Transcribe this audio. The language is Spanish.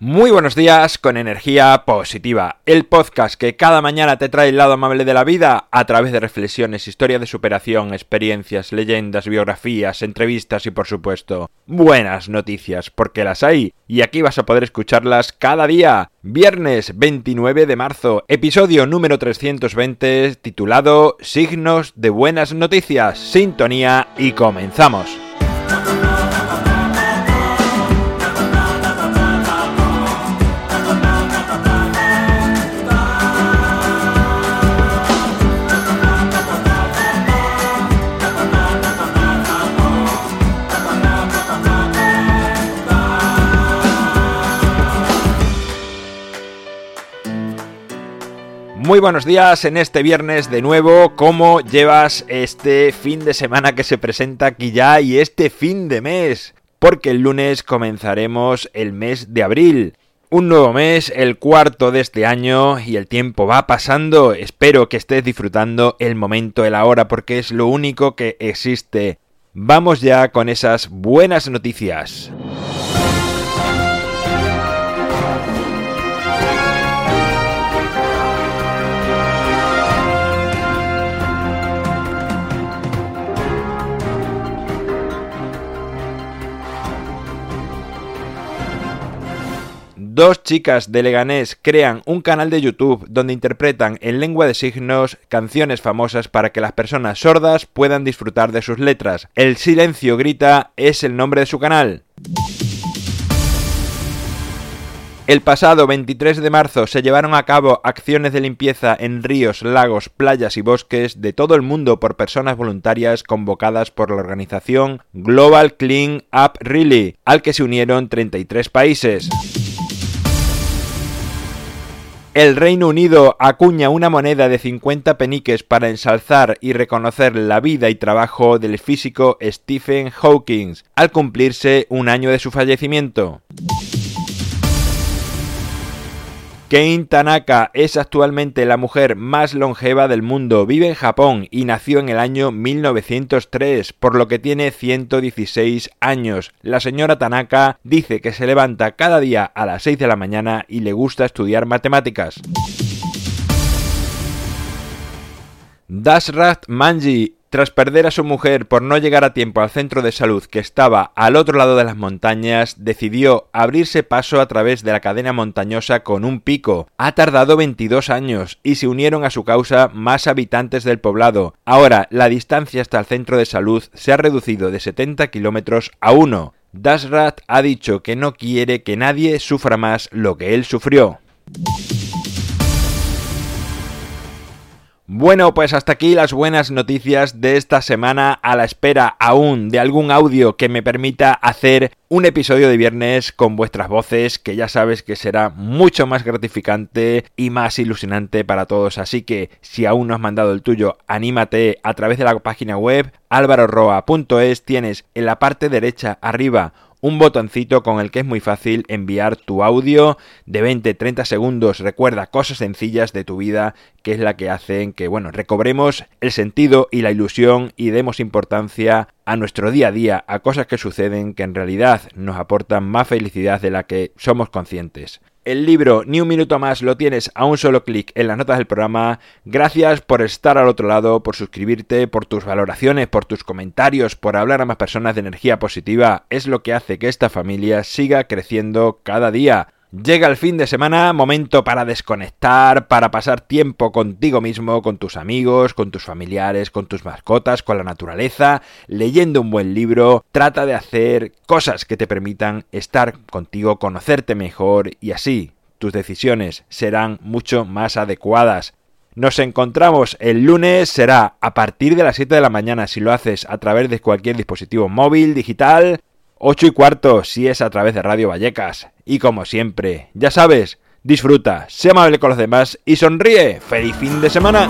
Muy buenos días con energía positiva, el podcast que cada mañana te trae el lado amable de la vida a través de reflexiones, historias de superación, experiencias, leyendas, biografías, entrevistas y por supuesto buenas noticias, porque las hay y aquí vas a poder escucharlas cada día. Viernes 29 de marzo, episodio número 320 titulado Signos de buenas noticias, sintonía y comenzamos. Muy buenos días en este viernes de nuevo. ¿Cómo llevas este fin de semana que se presenta aquí ya y este fin de mes? Porque el lunes comenzaremos el mes de abril. Un nuevo mes, el cuarto de este año y el tiempo va pasando. Espero que estés disfrutando el momento, el ahora, porque es lo único que existe. Vamos ya con esas buenas noticias. Dos chicas de Leganés crean un canal de YouTube donde interpretan en lengua de signos canciones famosas para que las personas sordas puedan disfrutar de sus letras. El silencio grita es el nombre de su canal. El pasado 23 de marzo se llevaron a cabo acciones de limpieza en ríos, lagos, playas y bosques de todo el mundo por personas voluntarias convocadas por la organización Global Clean Up Rally, al que se unieron 33 países. El Reino Unido acuña una moneda de 50 peniques para ensalzar y reconocer la vida y trabajo del físico Stephen Hawking al cumplirse un año de su fallecimiento. Kane Tanaka es actualmente la mujer más longeva del mundo, vive en Japón y nació en el año 1903, por lo que tiene 116 años. La señora Tanaka dice que se levanta cada día a las 6 de la mañana y le gusta estudiar matemáticas. Dashrat Manji tras perder a su mujer por no llegar a tiempo al centro de salud que estaba al otro lado de las montañas, decidió abrirse paso a través de la cadena montañosa con un pico. Ha tardado 22 años y se unieron a su causa más habitantes del poblado. Ahora, la distancia hasta el centro de salud se ha reducido de 70 kilómetros a 1. Dashrat ha dicho que no quiere que nadie sufra más lo que él sufrió. Bueno, pues hasta aquí las buenas noticias de esta semana a la espera aún de algún audio que me permita hacer un episodio de viernes con vuestras voces que ya sabes que será mucho más gratificante y más ilusionante para todos. Así que si aún no has mandado el tuyo, anímate a través de la página web alvaroroa.es tienes en la parte derecha arriba un botoncito con el que es muy fácil enviar tu audio de 20-30 segundos. Recuerda cosas sencillas de tu vida que es la que hacen que, bueno, recobremos el sentido y la ilusión y demos importancia a nuestro día a día, a cosas que suceden que en realidad nos aportan más felicidad de la que somos conscientes. El libro Ni un minuto más lo tienes a un solo clic en las notas del programa. Gracias por estar al otro lado, por suscribirte, por tus valoraciones, por tus comentarios, por hablar a más personas de energía positiva. Es lo que hace que esta familia siga creciendo cada día. Llega el fin de semana, momento para desconectar, para pasar tiempo contigo mismo, con tus amigos, con tus familiares, con tus mascotas, con la naturaleza, leyendo un buen libro. Trata de hacer cosas que te permitan estar contigo, conocerte mejor y así tus decisiones serán mucho más adecuadas. Nos encontramos el lunes, será a partir de las 7 de la mañana si lo haces a través de cualquier dispositivo móvil, digital, 8 y cuarto si es a través de Radio Vallecas. Y como siempre, ya sabes, disfruta, sé amable con los demás y sonríe. ¡Feliz fin de semana!